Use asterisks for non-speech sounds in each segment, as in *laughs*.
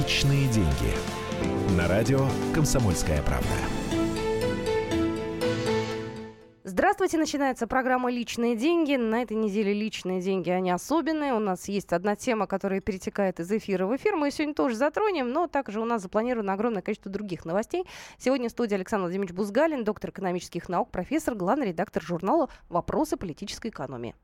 Личные деньги. На радио «Комсомольская правда». Здравствуйте, начинается программа «Личные деньги». На этой неделе личные деньги, они особенные. У нас есть одна тема, которая перетекает из эфира в эфир. Мы ее сегодня тоже затронем, но также у нас запланировано огромное количество других новостей. Сегодня в студии Александр Владимирович Бузгалин, доктор экономических наук, профессор, главный редактор журнала «Вопросы политической экономии».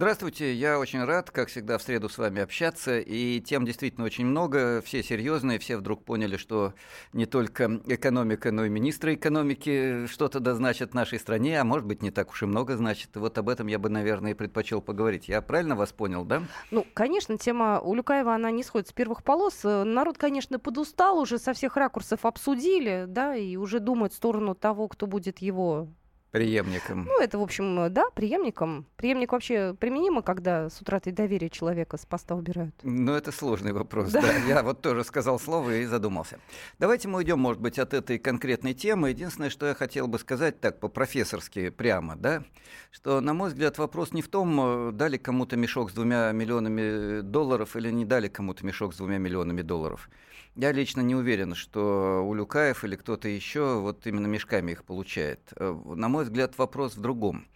Здравствуйте, я очень рад, как всегда, в среду с вами общаться, и тем действительно очень много, все серьезные, все вдруг поняли, что не только экономика, но и министры экономики что-то да значат нашей стране, а может быть не так уж и много значит. Вот об этом я бы, наверное, и предпочел поговорить. Я правильно вас понял, да? Ну, конечно, тема Улюкаева, она не сходит с первых полос. Народ, конечно, подустал, уже со всех ракурсов обсудили, да, и уже думает в сторону того, кто будет его Преемником. Ну, это, в общем, да, преемником. Преемник вообще применимо, когда с утратой доверия человека с поста убирают? Ну, это сложный вопрос, да. да. Я вот тоже сказал слово и задумался. Давайте мы уйдем, может быть, от этой конкретной темы. Единственное, что я хотел бы сказать так по-профессорски прямо, да, что, на мой взгляд, вопрос не в том, дали кому-то мешок с двумя миллионами долларов или не дали кому-то мешок с двумя миллионами долларов. Я лично не уверен, что Улюкаев или кто-то еще вот именно мешками их получает. Э, на мой взгляд, вопрос в другом.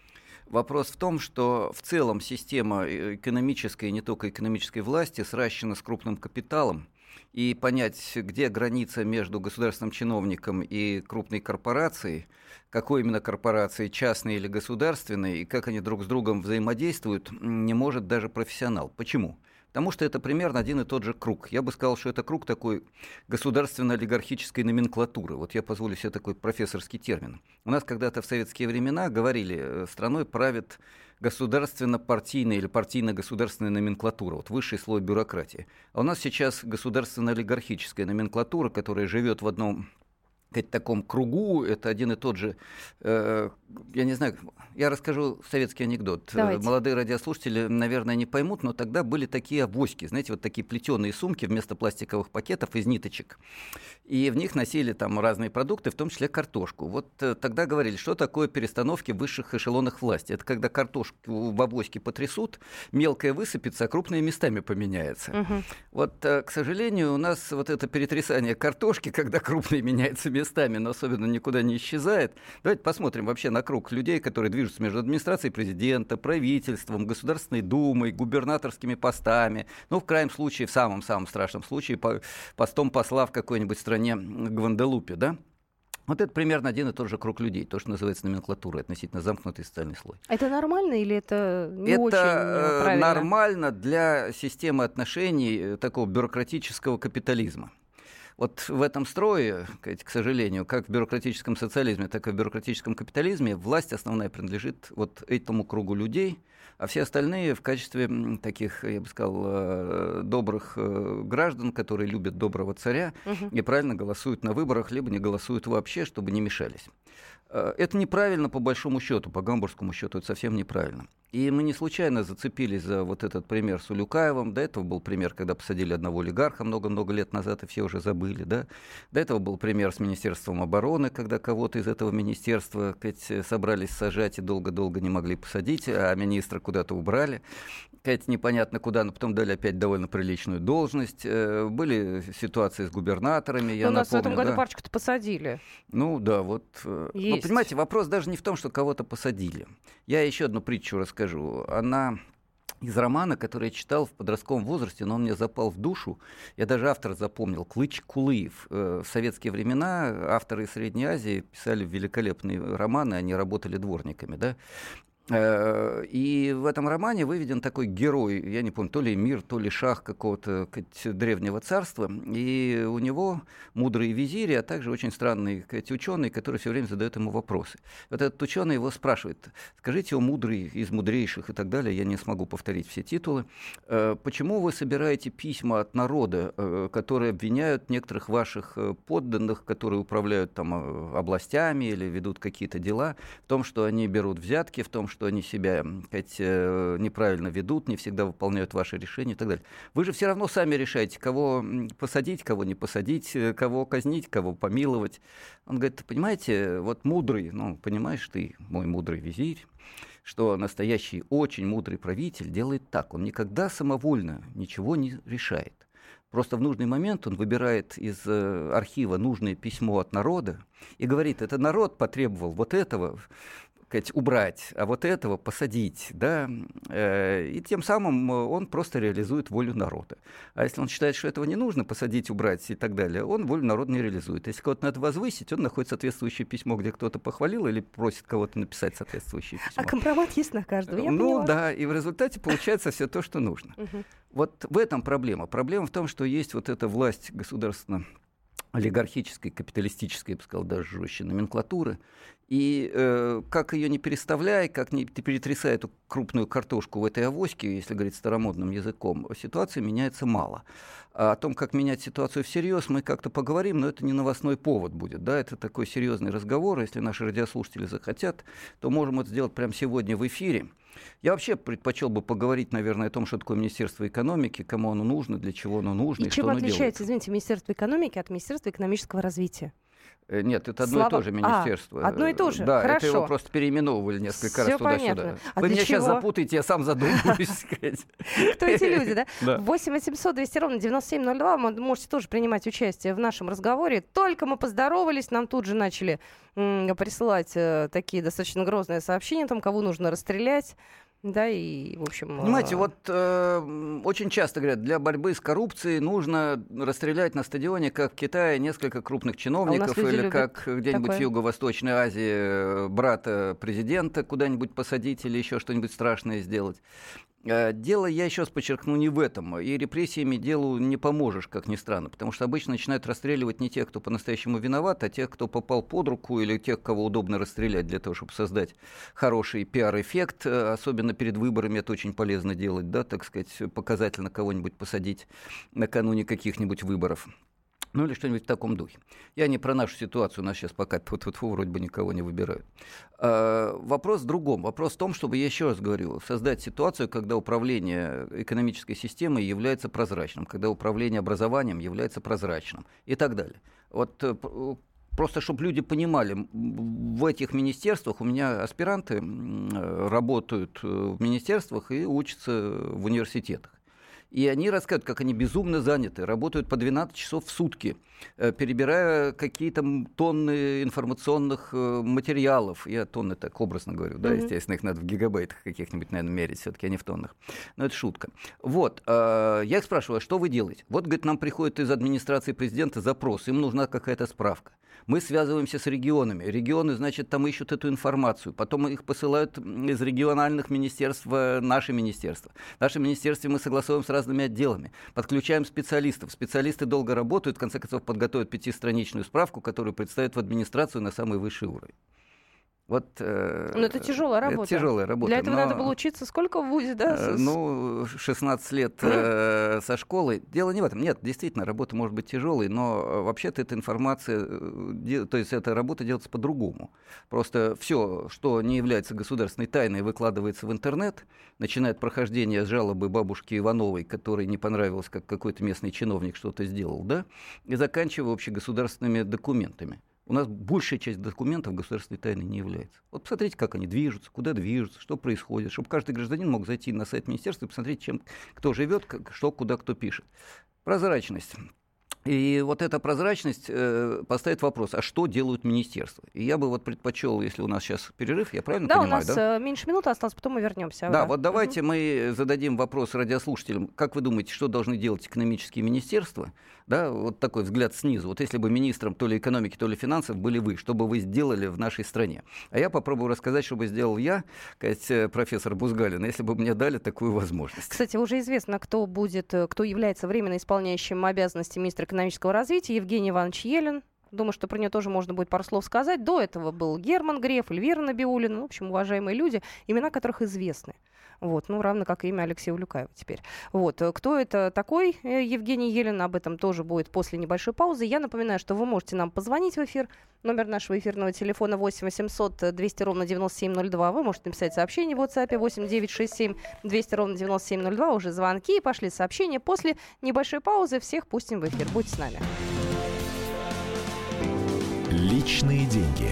Вопрос в том, что в целом система э, экономической и не только экономической власти сращена с крупным капиталом, и понять, где граница между государственным чиновником и крупной корпорацией, какой именно корпорации, частной или государственной, и как они друг с другом взаимодействуют, не может даже профессионал. Почему? Потому что это примерно один и тот же круг. Я бы сказал, что это круг такой государственно-олигархической номенклатуры. Вот я позволю себе такой профессорский термин. У нас когда-то в советские времена говорили, э, страной правит государственно-партийная или партийно-государственная номенклатура, вот высший слой бюрократии. А у нас сейчас государственно-олигархическая номенклатура, которая живет в одном сказать, таком кругу, это один и тот же, э, я не знаю, я расскажу советский анекдот. Э, Давайте. Молодые радиослушатели, наверное, не поймут, но тогда были такие авоськи, знаете, вот такие плетеные сумки вместо пластиковых пакетов из ниточек. И в них носили там разные продукты, в том числе картошку. Вот э, тогда говорили, что такое перестановки в высших эшелонах власти. Это когда картошку в авоське потрясут, мелкая высыпется, а крупные местами поменяется. Угу. Вот, э, к сожалению, у нас вот это перетрясание картошки, *laughs* когда крупные меняются местами, местами, но особенно никуда не исчезает. Давайте посмотрим вообще на круг людей, которые движутся между администрацией президента, правительством, Государственной Думой, губернаторскими постами. Ну, в крайнем случае, в самом-самом страшном случае, по, постом посла в какой-нибудь стране Гванделупе, да? Вот это примерно один и тот же круг людей, то, что называется номенклатурой, относительно замкнутый социальный слой. Это нормально или это не это очень э, правильно? нормально для системы отношений э, такого бюрократического капитализма. Вот в этом строе, к сожалению, как в бюрократическом социализме, так и в бюрократическом капитализме, власть основная принадлежит вот этому кругу людей, а все остальные в качестве таких, я бы сказал, э, добрых э, граждан, которые любят доброго царя, угу. и правильно голосуют на выборах, либо не голосуют вообще, чтобы не мешались. Э, это неправильно по большому счету, по гамбургскому счету, это совсем неправильно. И мы не случайно зацепились за вот этот пример с Улюкаевым. До этого был пример, когда посадили одного олигарха много-много лет назад, и все уже забыли. Да? До этого был пример с Министерством обороны, когда кого-то из этого министерства сказать, собрались сажать и долго-долго не могли посадить, а министра куда-то убрали. Сказать, непонятно куда, но потом дали опять довольно приличную должность. Э, были ситуации с губернаторами, я но напомню. нас в этом году да. парочку-то посадили. Ну да, вот. Э, Есть. Ну, понимаете, вопрос даже не в том, что кого-то посадили. Я еще одну притчу расскажу расскажу. Она из романа, который я читал в подростковом возрасте, но он мне запал в душу. Я даже автор запомнил. Клыч Кулыев. Э, в советские времена авторы из Средней Азии писали великолепные романы, они работали дворниками. Да? Э, и в этом романе выведен такой герой, я не помню, то ли мир, то ли шах какого-то древнего царства. И у него мудрые визири, а также очень странный ученый, который все время задает ему вопросы. Вот этот ученый его спрашивает, скажите, о мудрый из мудрейших и так далее, я не смогу повторить все титулы, «Э, почему вы собираете письма от народа, э, которые обвиняют некоторых ваших подданных, которые управляют там областями или ведут какие-то дела, в том, что они берут взятки, в том, что они себя сказать, э, неправильно ведут, не всегда выполняют ваши решения и так далее. Вы же все равно сами решаете, кого посадить, кого не посадить, э, кого казнить, кого помиловать. Он говорит, понимаете, вот мудрый, ну, понимаешь ты, мой мудрый визирь, что настоящий очень мудрый правитель делает так. Он никогда самовольно ничего не решает. Просто в нужный момент он выбирает из э, архива нужное письмо от народа и говорит, это народ потребовал вот этого, сказать, убрать, а вот этого посадить, да, э, и тем самым э, он просто реализует волю народа. А если он считает, что этого не нужно, посадить, убрать и так далее, он волю народа не реализует. Если кого-то надо возвысить, он находит соответствующее письмо, где кто-то похвалил или просит кого-то написать соответствующее письмо. А компромат есть на каждого, я Ну поняла. да, и в результате получается все то, что нужно. *laughs* Вот в этом проблема. Проблема в том, что есть вот эта власть государственно олигархической, капиталистической, я бы сказал, даже жестче номенклатуры. И э, как ее не переставляй, как не перетрясай эту крупную картошку в этой авоське, если говорить старомодным языком, ситуация меняется мало. А о том, как менять ситуацию всерьез, мы как-то поговорим, но это не новостной повод будет. Да? Это такой серьезный разговор. Если наши радиослушатели захотят, то можем это сделать прямо сегодня в эфире. Я вообще предпочел бы поговорить, наверное, о том, что такое Министерство экономики, кому оно нужно, для чего оно нужно и, И что чем оно отличается, делает. извините, Министерство экономики от Министерства экономического развития? Э, Нет, это одно Слава- и то же А, министерство. одно и то же, Да, это его хорошо. просто переименовывали несколько раз Всё туда-сюда. понятно. А Вы меня сейчас чего? запутаете, я сам задумываюсь. *laughs* Кто эти люди, да? *laughs* Да. 8 800 200 ровно 9702. Вы можете тоже принимать участие в нашем разговоре. Только мы поздоровались, нам тут же начали присылать э, такие достаточно грозные сообщения, там, кого нужно расстрелять. Да, и, в общем... Понимаете, э, вот э, очень часто говорят, для борьбы с коррупцией нужно расстрелять на стадионе, как в Китае, несколько крупных чиновников, А или как где-нибудь в Юго-Восточной Азии э, брата президента куда-нибудь посадить или еще что-нибудь страшное сделать. Э, Дело, я еще раз подчеркну, не в этом. И репрессиями делу не поможешь, как ни странно, потому что обычно начинают расстреливать не тех, кто по-настоящему виноват, а тех, кто попал под руку, или тех, кого удобно расстрелять для того, чтобы создать хороший пиар-эффект. Э, Особенно перед выборами это очень полезно делать, да, так сказать, показательно кого-нибудь посадить накануне каких-нибудь выборов. Ну или что-нибудь в таком духе. Я не про нашу ситуацию, у нас сейчас пока тут вот вроде бы никого не выбирают. А, вопрос в другом. Вопрос в том, чтобы, я еще раз говорю, создать ситуацию, когда управление экономической системой является прозрачным, когда управление образованием является прозрачным и так далее. Вот э, э, Просто чтобы люди понимали, в этих министерствах у меня аспиранты э, работают в министерствах и учатся в университетах. И они рассказывают, как они безумно заняты, работают по 12 часов в сутки, э, перебирая какие-то тонны информационных э, материалов. Я тонны так образно говорю, да, Мгм. естественно, их надо в гигабайтах каких-нибудь, наверное, мерить, все-таки, а не в тоннах. Но это шутка. Вот, э, я их спрашиваю, а что вы делаете? Вот, говорит, нам приходит из администрации президента запрос, им нужна какая-то справка. Мы связываемся с регионами. Регионы, значит, там ищут эту информацию. Потом их посылают из региональных министерств в наше министерство. В нашем министерстве мы согласуем с разными отделами. Подключаем специалистов. Специалисты долго работают, в конце концов подготовят пятистраничную справку, которую представят в администрацию на самый высший уровень. Вот, э, Ну, это тяжелая работа. Это тяжелая работа. Для этого но- надо было учиться сколько в ВУЗе, да? Э, Ну, 16 лет э, со школы. Дело не в этом. Нет, действительно, работа может быть тяжелой, но э, вообще-то эта информация, э, то есть эта работа делается по-другому. Просто все, что не является государственной тайной, выкладывается в интернет, начиная от прохождения жалобы бабушки Ивановой, которой не понравилось, как какой-то местный чиновник что-то сделал, да, и заканчивая общегосударственными документами. У нас большая часть документов государственной тайной не является. Вот посмотрите, как они движутся, куда движутся, что происходит, чтобы каждый гражданин мог зайти на сайт министерства и посмотреть, чем кто живет, как- что куда кто пишет. Прозрачность. И вот эта прозрачность э, поставит вопрос, а что делают министерства? И я бы вот предпочел, если у нас сейчас перерыв, я правильно Да, у понимаю, нас да? э, меньше минуты осталось, потом мы вернемся. Да, вот давайте мы зададим вопрос радиослушателям. Как вы думаете, что должны делать экономические министерства? Да, вот такой взгляд снизу. Вот если бы министром то ли экономики, то ли финансов были вы, что бы вы сделали в нашей стране? А я попробую рассказать, что бы сделал я, сказать, э, профессор Бузгалин, если бы мне дали такую возможность. Кстати, уже известно, кто будет, э, кто является временно исполняющим обязанности министра экономического развития, Евгений Иванович Елен. Думаю, что про нее тоже можно будет пару слов сказать. До этого был Герман Греф, Эльвира Набиулина, в общем, уважаемые люди, имена которых известны. Вот, ну, равно как и имя Алексея Улюкаева теперь. Вот, э, кто это такой, э, Евгений Елен, об этом тоже будет после небольшой паузы. Я напоминаю, что вы можете нам позвонить в эфир. Номер нашего эфирного телефона 8 800 200 ровно 9702. Вы можете написать сообщение в WhatsApp 8 967 200 ровно 9702. Уже звонки, пошли сообщения. После небольшой паузы всех пустим в эфир. Будьте с нами. Личные деньги.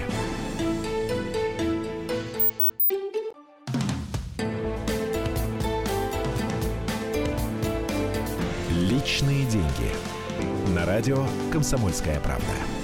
Личные деньги. На радио «Комсомольская правда».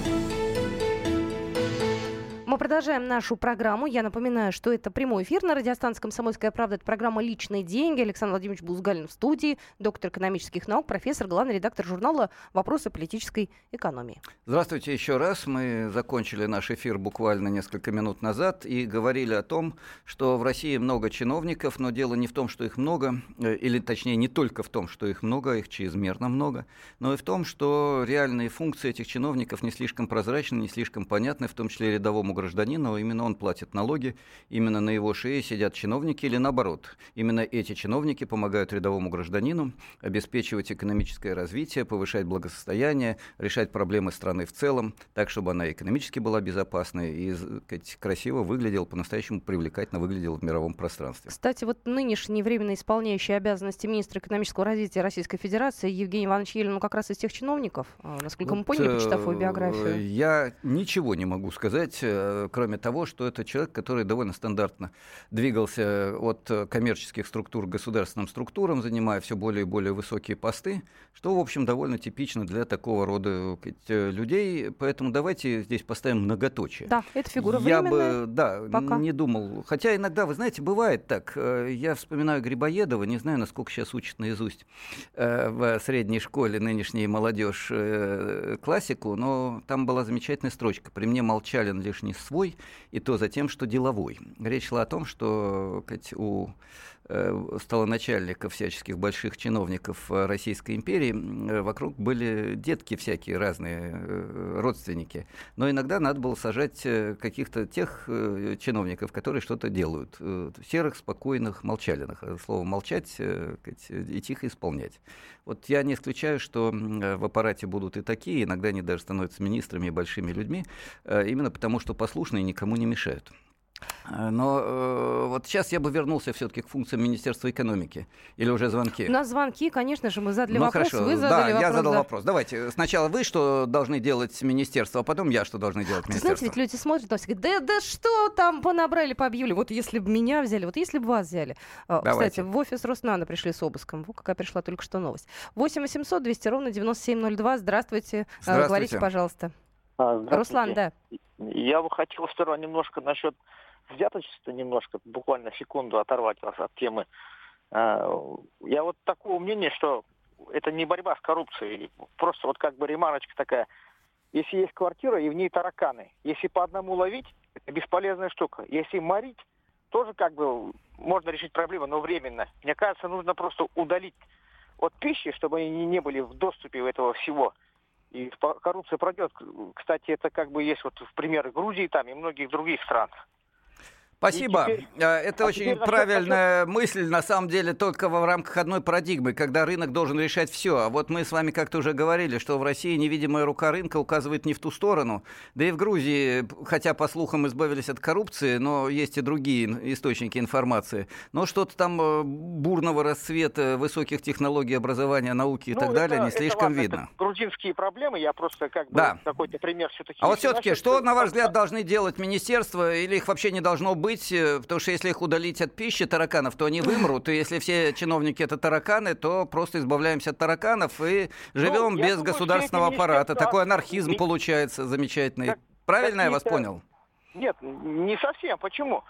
Продолжаем нашу программу. Я напоминаю, что это прямой эфир на радиостанции «Комсомольская правда». Это программа «Личные деньги». Александр Владимирович Бузгалин в студии, доктор экономических наук, профессор, главный редактор журнала «Вопросы политической экономии». Здравствуйте еще раз. Мы закончили наш эфир буквально несколько минут назад и говорили о том, что в России много чиновников, но дело не в том, что их много, э, или точнее не только в том, что их много, их чрезмерно много, но и в том, что реальные функции этих чиновников не слишком прозрачны, не слишком понятны, в том числе рядовому гражданина, именно он платит налоги, именно на его шее сидят чиновники или наоборот. Именно эти чиновники помогают рядовому гражданину обеспечивать экономическое развитие, повышать благосостояние, решать проблемы страны в целом, так, чтобы она экономически была безопасной и сказать, красиво выглядела, по-настоящему привлекательно выглядела в мировом пространстве. Кстати, вот нынешний временно исполняющий обязанности министра экономического развития Российской Федерации Евгений Иванович Елен, ну, как раз из тех чиновников, а, насколько вот, мы поняли, почитав его биографию. Я ничего не могу сказать э, Э, кроме того, что это человек, который довольно стандартно двигался от коммерческих структур к государственным структурам, занимая все более и более высокие посты, что, в общем, довольно типично для такого рода э, людей. Поэтому давайте здесь поставим многоточие. Да, это фигура Я временная. бы, да, пока. не думал. Хотя иногда, вы знаете, бывает так. Э, я вспоминаю Грибоедова, не знаю, насколько сейчас учат наизусть в средней школе нынешняя молодежь классику, но там была замечательная строчка. При мне молчален лишь не свой, и то за тем, что деловой. Речь шла о том, что сказать, у э, столоначальников, всяческих больших чиновников Российской империи, э, вокруг были детки всякие разные, э, родственники. Но иногда надо было сажать каких-то тех чиновников, которые что-то делают. Серых, спокойных, молчалиных. Слово «молчать» и тихо исполнять. Вот я не исключаю, что в аппарате будут и такие, иногда они даже становятся министрами и большими людьми, именно потому что послушные никому не мешают. Э, но э, вот сейчас я бы вернулся все-таки к функциям Министерства экономики. Или уже звонки? У нас звонки, конечно же, мы задали ну, вопрос, хорошо. вы задали да, вопрос. я задал да. вопрос. Давайте, сначала вы что должны делать министерство, а потом я что должны делать министерство. Знаете, ведь люди смотрят, и говорят, да, да что там понабрали, пообъявили. Вот если бы меня взяли, вот если бы вас взяли. А, Давайте. Кстати, в офис Роснана пришли с обыском. Вот какая пришла только что новость. 8 800 200 ровно 9702. Здравствуйте. Э, Здравствуйте. Говорите, пожалуйста. А, Руслан, да. Я бы хотел сперва немножко насчет взяточество немножко, буквально секунду оторвать вас от темы. А, я вот такого мнения, что это не борьба с коррупцией, просто вот как бы ремарочка такая. Если есть квартира и в ней тараканы, если по одному ловить, это бесполезная штука. Если морить, тоже как бы можно решить проблему, но временно. Мне кажется, нужно просто удалить от пищи, чтобы они не были в доступе этого всего. И коррупция пройдет. Кстати, это как бы есть вот в примеры Грузии там и многих других стран. Спасибо. Теперь, э, Это а очень правильная насчет... мысль, на самом деле, только в рамках одной парадигмы, когда рынок должен решать все. А вот мы с вами как-то уже говорили, что в России невидимая рука рынка указывает не в ту сторону. Да и в Грузии, хотя, по слухам, избавились от коррупции, но есть и другие источники информации. Но что-то там э, бурного расцвета высоких технологий образования, науки и ну, так это, далее не слишком это, видно. Это грузинские проблемы, я просто как бы да. какой-то пример все-таки... А вот все-таки, что, на ваш взгляд, должны делать министерства, или их вообще не должно быть? Быть, э, потому что если их удалить от пищи тараканов, то они вымрут. И если все чиновники это тараканы, то просто избавляемся от тараканов и живем ну, без думаю, государственного аппарата. Такой анархизм получается замечательный. Так, Правильно я вас понял? Нет, не совсем. Почему?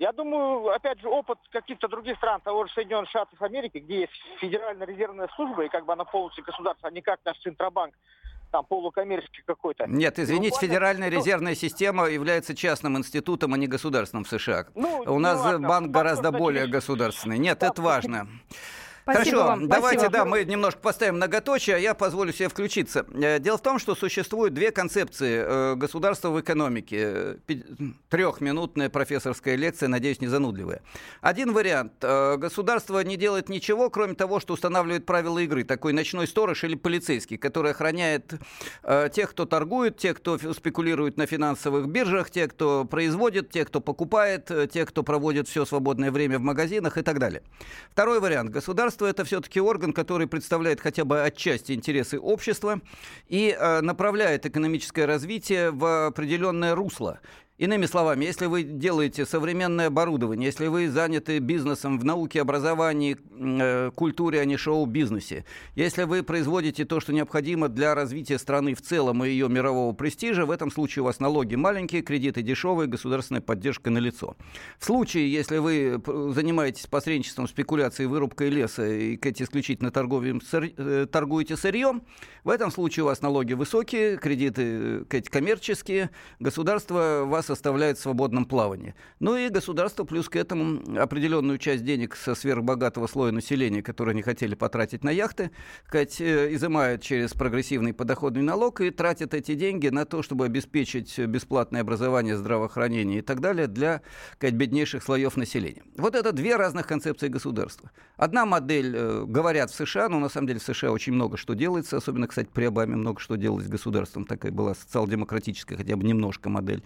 Я думаю, опять же, опыт каких-то других стран, того же Соединенных Штатов Америки, где есть Федеральная резервная служба, и как бы она полностью государство, а не как наш Центробанк, там полукоммерческий какой-то. Нет, извините, ну, Федеральная ну, резервная система является частным институтом, а не государственным в США. Ну, У нас банк гораздо более государственный. Нет, да, это важно. Спасибо Хорошо, вам. давайте, Спасибо. да, мы немножко поставим многоточие, а я позволю себе включиться. Э, дело в том, что существуют две концепции э, государства в экономике. Трехминутная профессорская лекция, надеюсь, не занудливая. Один вариант. Э, государство не делает ничего, кроме того, что устанавливает правила игры. Такой ночной сторож или полицейский, который охраняет тех, кто торгует, тех, кто спекулирует на финансовых биржах, тех, кто производит, тех, кто покупает, тех, кто проводит все свободное время в магазинах и так далее. Второй вариант. Государство Государство это все-таки орган, который представляет хотя бы отчасти интересы общества и э, направляет экономическое развитие в определенное русло. Иными словами, если вы делаете современное оборудование, если вы заняты бизнесом в науке, образовании, э, культуре, а не шоу-бизнесе, если вы производите то, что необходимо для развития страны в целом и ее мирового престижа, в этом случае у вас налоги маленькие, кредиты дешевые, государственная поддержка налицо. В случае, если вы занимаетесь посредничеством, спекуляцией, вырубкой леса и исключительно торговым, э, торгуете сырьем, в этом случае у вас налоги высокие, кредиты э, коммерческие, государство вас оставляет в свободном плавании. Ну и государство плюс к этому определенную часть денег со сверхбогатого слоя населения, которые не хотели потратить на яхты, сказать, э, изымает через прогрессивный подоходный налог и тратит эти деньги на то, чтобы обеспечить бесплатное образование, здравоохранение и так далее для сказать, беднейших слоев населения. Вот это две разных концепции государства. Одна модель, э, говорят в США, но на самом деле в США очень много что делается, особенно, кстати, при Обаме много что делалось государством, такая была социал-демократическая хотя бы немножко модель.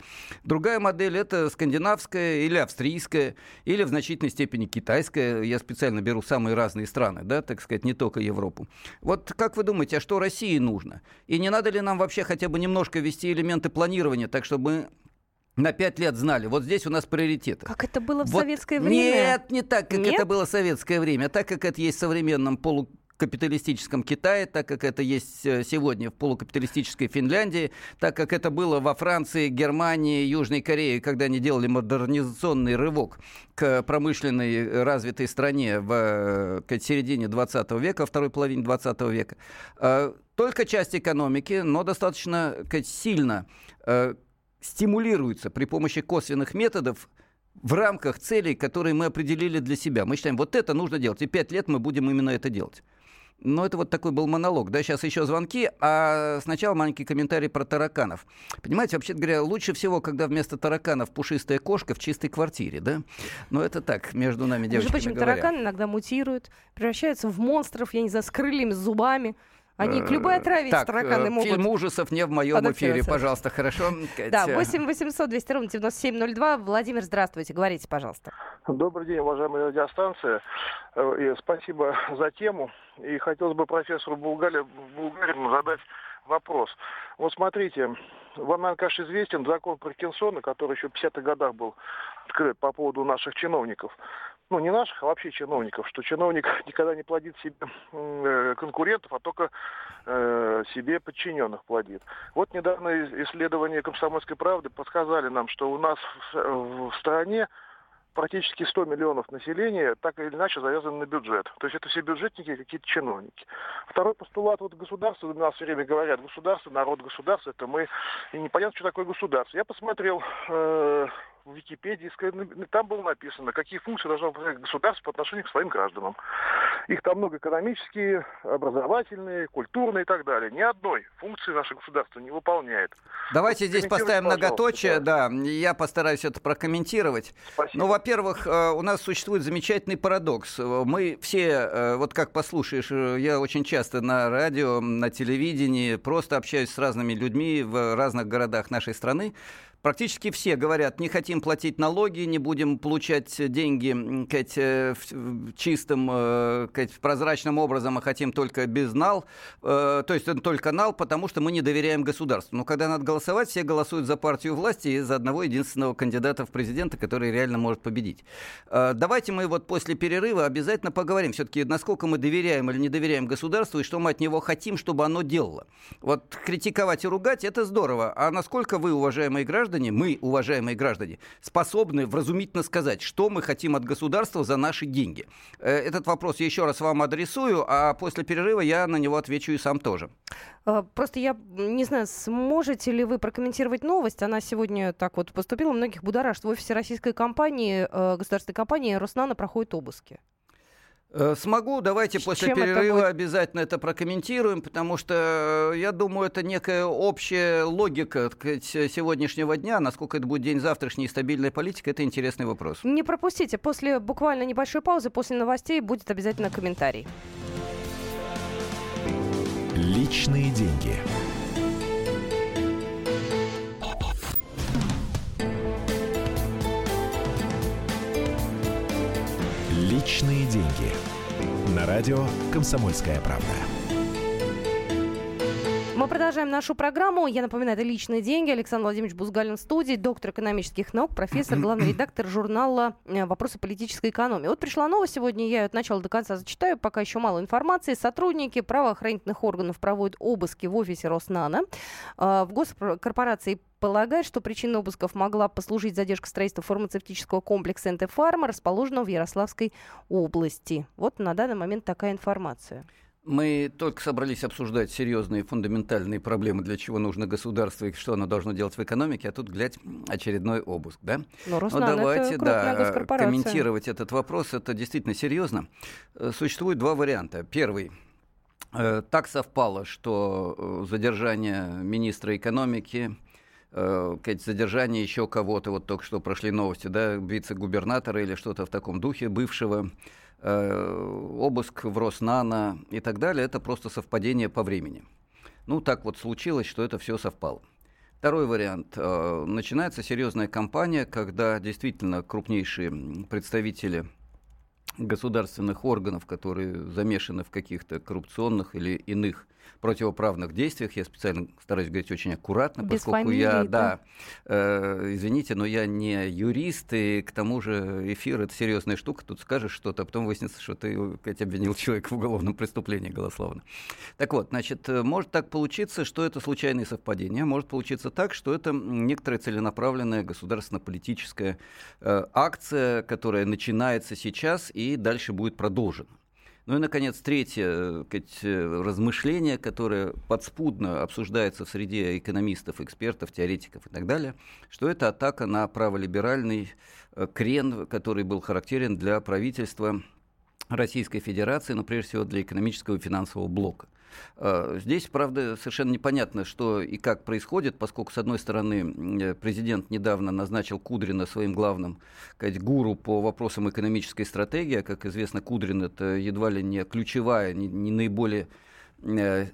Другая модель это скандинавская или австрийская, или в значительной степени китайская. Я специально беру самые разные страны, да, так сказать, не только Европу. Вот как вы думаете, а что России нужно? И не надо ли нам вообще хотя бы немножко ввести элементы планирования, так чтобы на пять лет знали, вот здесь у нас приоритеты. Как это было в вот советское время? Нет, не так, как Нет? это было в советское время, а так как это есть в современном полу капиталистическом Китае, так как это есть э, сегодня в полукапиталистической Финляндии, так как это было во Франции, Германии, Южной Корее, когда они делали модернизационный рывок к промышленной э, развитой стране в э, середине 20 века, второй половине 20 века. Только часть экономики, но достаточно сильно стимулируется при помощи косвенных методов в рамках целей, которые мы определили для себя. Мы считаем, вот это нужно делать, и пять лет мы будем именно это делать. Но это вот такой был монолог. Да, сейчас еще звонки, а сначала маленький комментарий про тараканов. Понимаете, вообще говоря, лучше всего, когда вместо тараканов пушистая кошка в чистой квартире, да? Но это так, между нами девочками Между прочим, говоря. тараканы иногда мутируют, превращаются в монстров, я не знаю, с крыльями, с зубами. Они к любой отраве так, тараканы э, могут. фильм ужасов не в моем эфире, пожалуйста, хорошо? Да, Катя? 8 800 200 ровно 9702. Владимир, здравствуйте, говорите, пожалуйста. Добрый день, уважаемая радиостанция. Э, и спасибо за тему. И хотелось бы профессору Булгари- Булгарину задать вопрос. Вот смотрите, вам, наверное, конечно, известен закон Паркинсона, который еще в 50-х годах был открыт по поводу наших чиновников. Ну, не наших, а вообще чиновников, что чиновник *laughs* никогда не плодит себе э, конкурентов, а только э, себе подчиненных плодит. Вот недавно исследования «Комсомольской правды» подсказали нам, что у нас в, в стране практически 100 миллионов населения так или иначе завязаны на бюджет. То есть это все бюджетники, какие-то чиновники. Второй постулат вот государства, у нас все время говорят, государство, народ, государство, это мы, и непонятно, что такое государство. Я посмотрел э, в Википедии, ска- ну, там было написано, какие функции должно выполнять государство по отношению к своим гражданам. Их там много экономические, образовательные, культурные и так далее. Ни одной функции наше государство не выполняет. Давайте здесь поставим многоточие, да, я постараюсь это прокомментировать. Спасибо. Ну, во-первых, э, у нас существует замечательный парадокс. Мы все, э, вот как послушаешь, э, я очень часто на радио, на телевидении, просто общаюсь с разными людьми в разных городах нашей страны. Практически все говорят, не хотим платить налоги, не будем получать деньги м, кать, э, чистым, э, кать, прозрачным образом, а хотим только без нал, э, то есть только нал, потому что мы не доверяем государству. Но когда надо голосовать, все голосуют за партию власти и за одного единственного кандидата в президента, который реально может победить. Э, Давайте мы вот после перерыва обязательно поговорим все-таки, насколько мы доверяем или не доверяем государству, и что мы от него хотим, чтобы оно делало. Вот критиковать и ругать – это здорово. А насколько вы, уважаемые граждане, мы, уважаемые граждане, способны вразумительно сказать, что мы хотим от государства за наши деньги? Э, Этот вопрос я еще раз вам адресую, а после перерыва я на него отвечу и сам тоже. Э, Просто я не знаю, сможете ли вы прокомментировать новость? Она сегодня так вот поступила, многих будоражит. В офисе российской компании, э, государственной компании Роснана проходят обыски. Э, Смогу, давайте после чем это перерыва будет? обязательно это прокомментируем, потому что э, я думаю, это некая общая логика сказать, сегодняшнего дня. Насколько это будет день завтрашний и стабильная политика, это интересный вопрос. Не пропустите, после буквально небольшой паузы, после новостей будет обязательно комментарий. Личные деньги. Личные деньги. На радио «Комсомольская правда». Мы продолжаем нашу программу. Я напоминаю, это «Личные деньги». Александр Владимирович Бузгалин в студии, доктор экономических наук, профессор, главный редактор журнала э, «Вопросы политической экономии». Вот пришла новость сегодня, я ее от начала до конца зачитаю, пока еще мало информации. Сотрудники правоохранительных органов проводят обыски в офисе Роснана. А, в госкорпорации полагает, что причиной обысков могла послужить задержка строительства фармацевтического комплекса НТ «Фарма», расположенного в Ярославской области. Вот на данный момент такая информация. Мы только собрались обсуждать серьезные фундаментальные проблемы, для чего нужно государство и что оно должно делать в экономике, а тут, глядь, очередной обыск, да? Но ну, давайте, да, комментировать этот вопрос, это действительно серьезно. Э, существует два варианта. Первый. Э, так совпало, что э, задержание министра экономики, задержание еще кого-то, вот только что прошли новости, да, вице-губернатора или что-то в таком духе, бывшего, Э, обыск в Роснано и так далее, это просто совпадение по времени. Ну, так вот случилось, что это все совпало. Второй вариант. Э, начинается серьезная кампания, когда действительно крупнейшие представители государственных органов, которые замешаны в каких-то коррупционных или иных противоправных действиях. Я специально стараюсь говорить очень аккуратно, Без поскольку фамилии, я, да, да э, извините, но я не юрист, и к тому же эфир это серьезная штука. Тут скажешь что-то, а потом выяснится, что ты опять обвинил человека в уголовном преступлении голословно. Так вот, значит, э, может так получиться, что это случайные совпадения, может получиться так, что это некоторая целенаправленная государственно-политическая э, акция, которая начинается сейчас и дальше будет продолжена. Ну и, наконец, третье сказать, э, размышление, которое подспудно обсуждается в среде экономистов, экспертов, теоретиков и так далее, что это атака на праволиберальный э, крен, который был характерен для правительства Российской Федерации, но прежде всего для экономического и финансового блока. Э, здесь, правда, совершенно непонятно, что и как происходит, поскольку, с одной стороны, э, президент недавно назначил Кудрина своим главным сказать, гуру по вопросам экономической стратегии, а, как известно, Кудрин – это едва ли не ключевая, не, не наиболее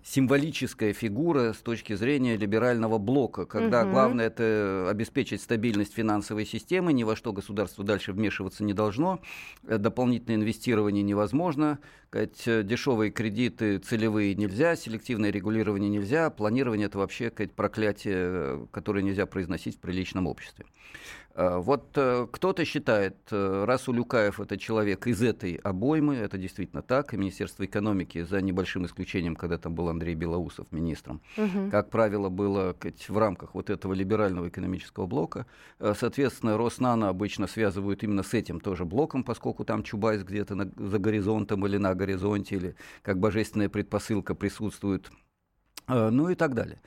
символическая фигура с точки зрения либерального блока, когда угу. главное это обеспечить стабильность финансовой системы, ни во что государство дальше вмешиваться не должно, э, дополнительное инвестирование невозможно, э, дешевые кредиты целевые нельзя, селективное регулирование нельзя, планирование это вообще проклятие, которое нельзя произносить в приличном обществе. Э, вот э, кто-то считает, э, раз Улюкаев это человек из этой обоймы, это действительно так, и Министерство экономики, за небольшим исключением, когда там был Андрей Белоусов министром, угу. как правило, было в рамках вот этого либерального экономического блока. Соответственно, Роснано обычно связывают именно с этим тоже блоком, поскольку там Чубайс где-то на, за горизонтом или на горизонте, или как божественная предпосылка присутствует, ну и так далее.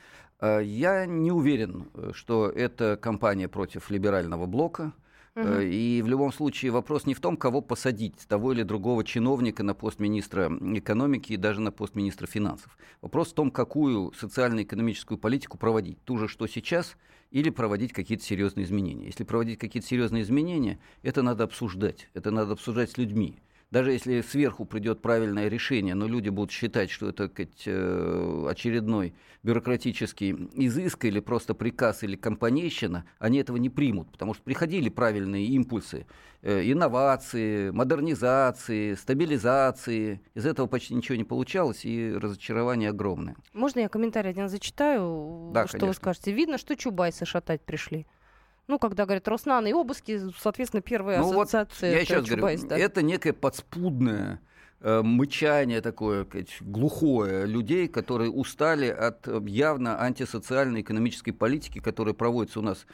Э, я не уверен, э, что это кампания против либерального блока. Угу. И в любом случае вопрос не в том, кого посадить, того или другого чиновника на пост министра экономики и даже на пост министра финансов. Вопрос в том, какую социально-экономическую политику проводить. Ту же, что сейчас, или проводить какие-то серьезные изменения. Если проводить какие-то серьезные изменения, это надо обсуждать. Это надо обсуждать с людьми даже если сверху придет правильное решение, но люди будут считать, что это сказать, э, очередной бюрократический изыск или просто приказ или компанейщина, они этого не примут, потому что приходили правильные импульсы, э, инновации, модернизации, стабилизации. Из этого почти ничего не получалось, и разочарование огромное. Можно я комментарий один зачитаю? Да, что конечно. вы скажете? Видно, что Чубайсы шатать пришли. Ну, когда говорят Роснано и обыски, соответственно, первая ну, ассоциация. Вот, я сейчас говорю, да? это некое подспудное э, мычание такое, глухое людей, которые устали от явно антисоциальной экономической политики, которая проводится у нас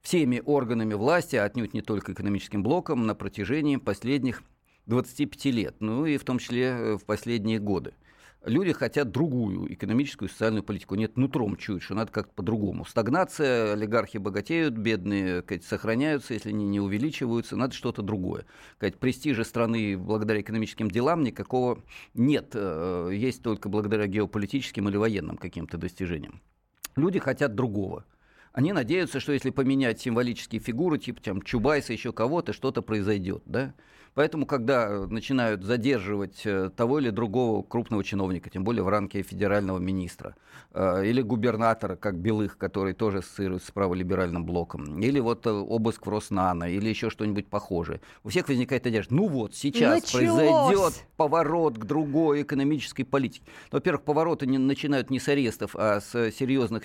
всеми органами власти, а отнюдь не только экономическим блоком, на протяжении последних 25 лет, ну и в том числе э, в последние годы люди хотят другую экономическую и социальную политику. Нет, нутром чуют, что надо как-то по-другому. Стагнация, олигархи богатеют, бедные сказать, сохраняются, если они не увеличиваются, надо что-то другое. Сказать, престижа страны благодаря экономическим делам никакого нет. Э, есть только благодаря геополитическим или военным каким-то достижениям. Люди хотят другого. Они надеются, что если поменять символические фигуры, типа там, Чубайса, еще кого-то, что-то произойдет. Да? Поэтому, когда начинают задерживать э, того или другого крупного чиновника, тем более в ранге федерального министра, э, или губернатора, как Белых, который тоже ассоциируется с праволиберальным блоком, или вот э, обыск в Роснано, или еще что-нибудь похожее, у всех возникает надежда, ну вот, сейчас Началось. произойдет поворот к другой экономической политике. Во-первых, повороты не, начинают не с арестов, а с серьезных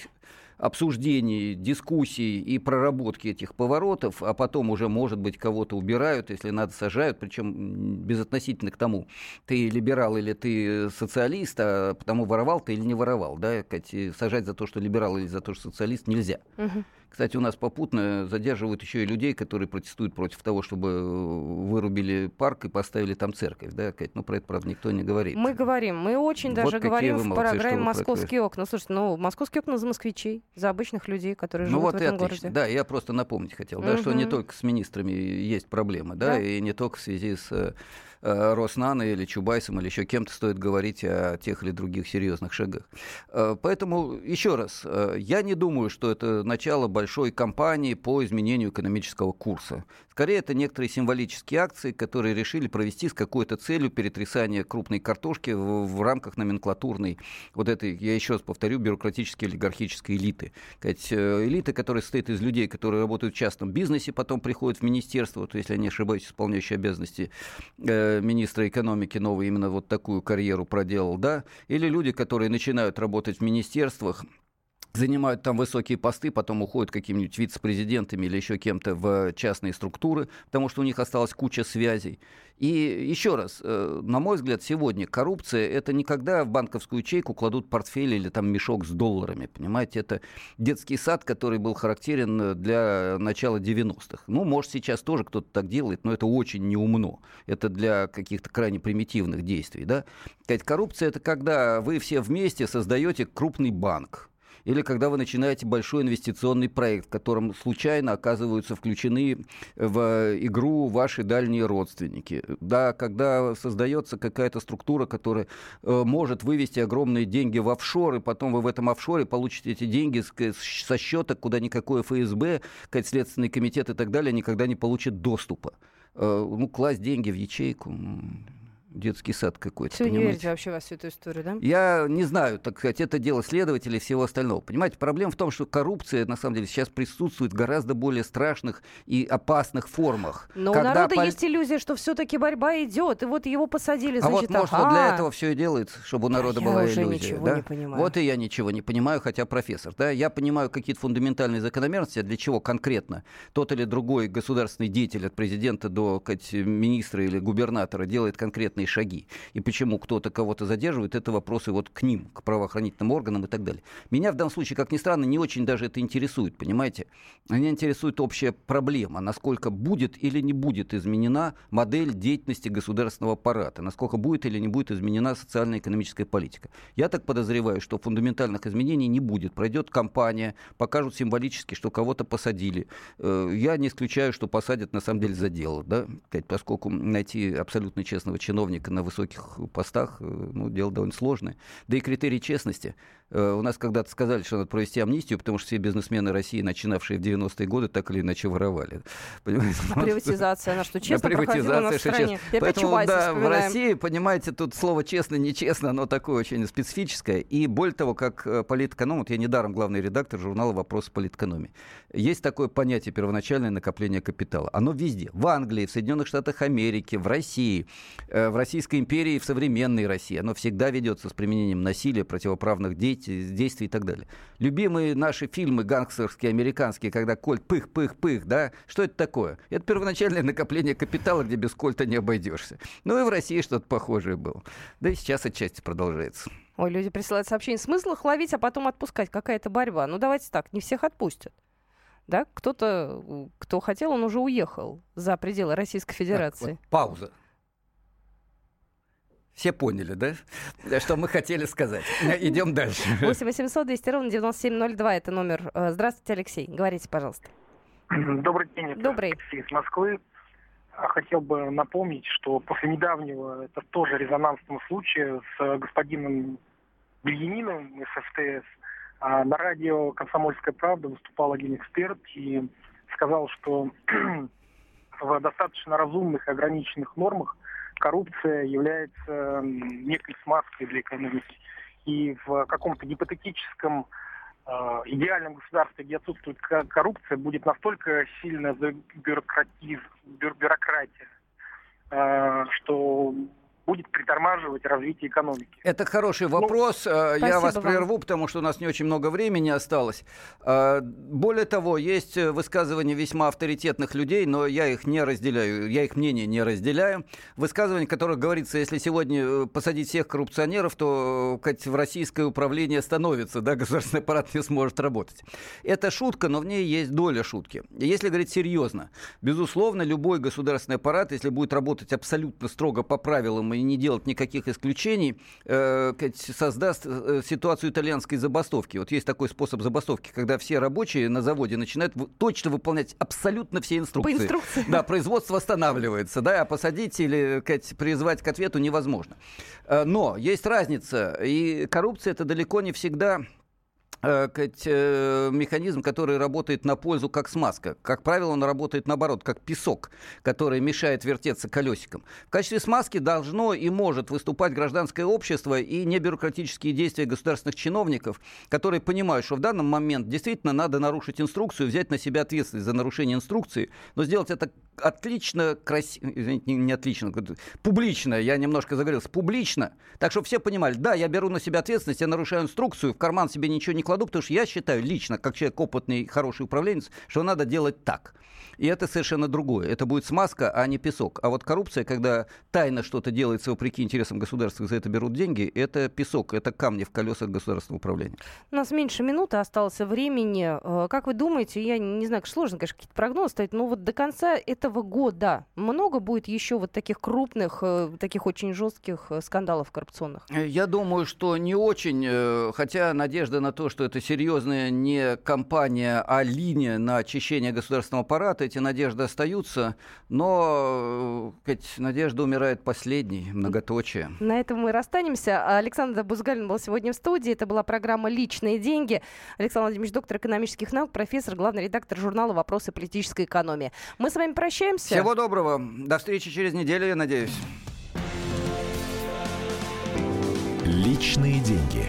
обсуждений, дискуссий и проработки этих поворотов, а потом уже, может быть, кого-то убирают, если надо, сажают, причем безотносительно к тому, ты либерал или ты социалист, а потому воровал ты или не воровал, да, сажать за то, что либерал или за то, что социалист нельзя. Угу. Кстати, у нас попутно задерживают еще и людей, которые протестуют против того, чтобы э, вырубили парк и поставили там церковь. Да, Кать? Ну, про это, правда, никто не говорит. Мы говорим. Мы очень вот даже говорим в программе «Московские окна». Слушайте, ну, «Московские окна» за москвичей, за обычных людей, которые ну, живут вот в этом отлично. городе. Да, я просто напомнить хотел, да, угу. что не только с министрами есть проблемы, да, да, и не только в связи с Э, Роснано или Чубайсом или еще кем-то стоит говорить о тех или других серьезных шагах. Э, поэтому еще раз, э, я не думаю, что это начало большой кампании по изменению экономического курса. Скорее, это некоторые символические акции, которые решили провести с какой-то целью перетрясания крупной картошки в, в рамках номенклатурной вот этой, я еще раз повторю, бюрократической олигархической элиты. Сказать, элиты, которая состоит из людей, которые работают в частном бизнесе, потом приходят в министерство, то если я не ошибаюсь, исполняющие обязанности министра экономики новый именно вот такую карьеру проделал, да, или люди, которые начинают работать в министерствах, занимают там высокие посты, потом уходят какими-нибудь вице-президентами или еще кем-то в частные структуры, потому что у них осталась куча связей. И еще раз, э, на мой взгляд, сегодня коррупция это не когда в банковскую ячейку кладут портфель или там мешок с долларами, понимаете, это детский сад, который был характерен для начала 90-х. Ну, может, сейчас тоже кто-то так делает, но это очень неумно. Это для каких-то крайне примитивных действий, да. Коррупция это когда вы все вместе создаете крупный банк, или когда вы начинаете большой инвестиционный проект, в котором случайно оказываются включены в игру ваши дальние родственники. Да, когда создается какая-то структура, которая э, может вывести огромные деньги в офшор, и потом вы в этом офшоре получите эти деньги со счета, куда никакой ФСБ, Следственный комитет и так далее никогда не получит доступа. Э, ну, класть деньги в ячейку, детский сад какой-то. Все не верите вообще во всю эту историю, да? Я не знаю, так сказать, это дело следователей и всего остального. Понимаете, проблема в том, что коррупция, на самом деле, сейчас присутствует в гораздо более страшных и опасных формах. Но у народа пол... есть иллюзия, что все-таки борьба идет, и вот его посадили, значит, А вот, может, вот для этого все и делается, чтобы у народа я была уже иллюзия. Ничего да? не понимаю. Вот и я ничего не понимаю, хотя профессор. Да? Я понимаю какие-то фундаментальные закономерности, а для чего конкретно тот или другой государственный деятель от президента до сказать, министра или губернатора делает конкретные шаги. И почему кто-то кого-то задерживает, это вопросы вот к ним, к правоохранительным органам и так далее. Меня в данном случае, как ни странно, не очень даже это интересует, понимаете? Меня интересует общая проблема, насколько будет или не будет изменена модель деятельности государственного аппарата, насколько будет или не будет изменена социально-экономическая политика. Я так подозреваю, что фундаментальных изменений не будет. Пройдет кампания, покажут символически, что кого-то посадили. Э, я не исключаю, что посадят на самом деле за дело, да? поскольку найти абсолютно честного чиновника на высоких постах, э, ну, дело довольно сложное. Да и критерий честности. Э, у нас когда-то сказали, что надо провести амнистию, потому что все бизнесмены России, начинавшие в 90-е годы, так или иначе воровали. *laughs* Понимаете? А приватизация, она что, честно а проходила у нас в стране? Поэтому, да, в России, понимаете, тут слово честно, нечестно, оно такое очень специфическое. И более того, как э, политэконом, вот я недаром главный редактор журнала «Вопросы политэкономии». Есть такое понятие первоначальное накопление капитала. Оно везде. В Англии, в Соединенных Штатах Америки, в России, в Российской империи, в современной России. Оно всегда ведется с применением насилия, противоправных действий, действий и так далее. Любимые наши фильмы гангстерские, американские, когда кольт пых-пых-пых, да, что это такое? Это первоначальное накопление капитала, где без кольта не обойдешься. Ну и в России что-то похожее было. Да и сейчас отчасти продолжается. Ой, люди присылают сообщение. Смысл их ловить, а потом отпускать. Какая-то борьба. Ну, давайте так, не всех отпустят. Да, кто-то, кто хотел, он уже уехал за пределы Российской Федерации. Так, вот, пауза. Все поняли, да? Что мы хотели сказать. Идем дальше. 8 800 200 ровно 9702 это номер. Э, здравствуйте, Алексей. Говорите, пожалуйста. Добрый день. Это Добрый. Алексей из Москвы. Хотел бы напомнить, что после недавнего, это тоже резонансного случая с господином Бельянином из ФТС, а, на радио «Комсомольская правда» выступал один эксперт и сказал, что *clears throat* в достаточно разумных и ограниченных нормах коррупция является некой смазкой для экономики. И в каком-то гипотетическом э, идеальном государстве, где отсутствует коррупция, будет настолько сильная бюрократия, э, что будет притормаживать развитие экономики? Это хороший ну, вопрос. Ну, Я вас прерву, вам. потому что у нас не очень много времени осталось. А, более того, есть высказывания весьма авторитетных людей, но я их не разделяю, я их мнение не разделяю. Высказывания, в которых говорится, если сегодня э, посадить всех коррупционеров, то как, в российское управление становится, да, *laughs* государственный аппарат не сможет работать. Это шутка, но в ней есть доля шутки. Если говорить серьезно, безусловно, любой государственный аппарат, если будет работать абсолютно строго по правилам и не делать никаких исключений, э, создаст э, ситуацию итальянской забастовки. Вот есть такой способ забастовки, когда все рабочие на заводе начинают точно выполнять абсолютно все инструкции. По инструкции. Да, производство останавливается, да, а посадить или сказать, призвать к ответу невозможно. Э, но есть разница, и коррупция это далеко не всегда механизм, который работает на пользу как смазка. Как правило, он работает наоборот, как песок, который мешает вертеться колесиком. В качестве смазки должно и может выступать гражданское общество и небюрократические действия государственных чиновников, которые понимают, что в данном момент действительно надо нарушить инструкцию, взять на себя ответственность за нарушение инструкции, но сделать это отлично, красиво, извините, не отлично, публично, я немножко заговорился, публично, так что все понимали, да, я беру на себя ответственность, я нарушаю инструкцию, в карман себе ничего не кладу, потому что я считаю лично, как человек опытный, хороший управленец, что надо делать так. И это совершенно другое. Это будет смазка, а не песок. А вот коррупция, когда тайно что-то делается вопреки интересам государства, за это берут деньги, это песок, это камни в колесах государственного управления. У нас меньше минуты осталось времени. Э, как вы думаете, я не знаю, сложно, конечно, какие-то прогнозы ставить, но вот до конца этого года много будет еще вот таких крупных, э, таких очень жестких э, скандалов коррупционных? Я думаю, что не очень, хотя надежда на то, что это серьезная не компания, а линия на очищение государственного аппарата, эти надежды остаются, но ведь надежда умирает последней, многоточие. На этом мы расстанемся. Александр Бузгалин был сегодня в студии. Это была программа «Личные деньги». Александр Владимирович, доктор экономических наук, профессор, главный редактор журнала «Вопросы политической экономии». Мы с вами прощаемся. Всего доброго. До встречи через неделю, я надеюсь. Личные деньги.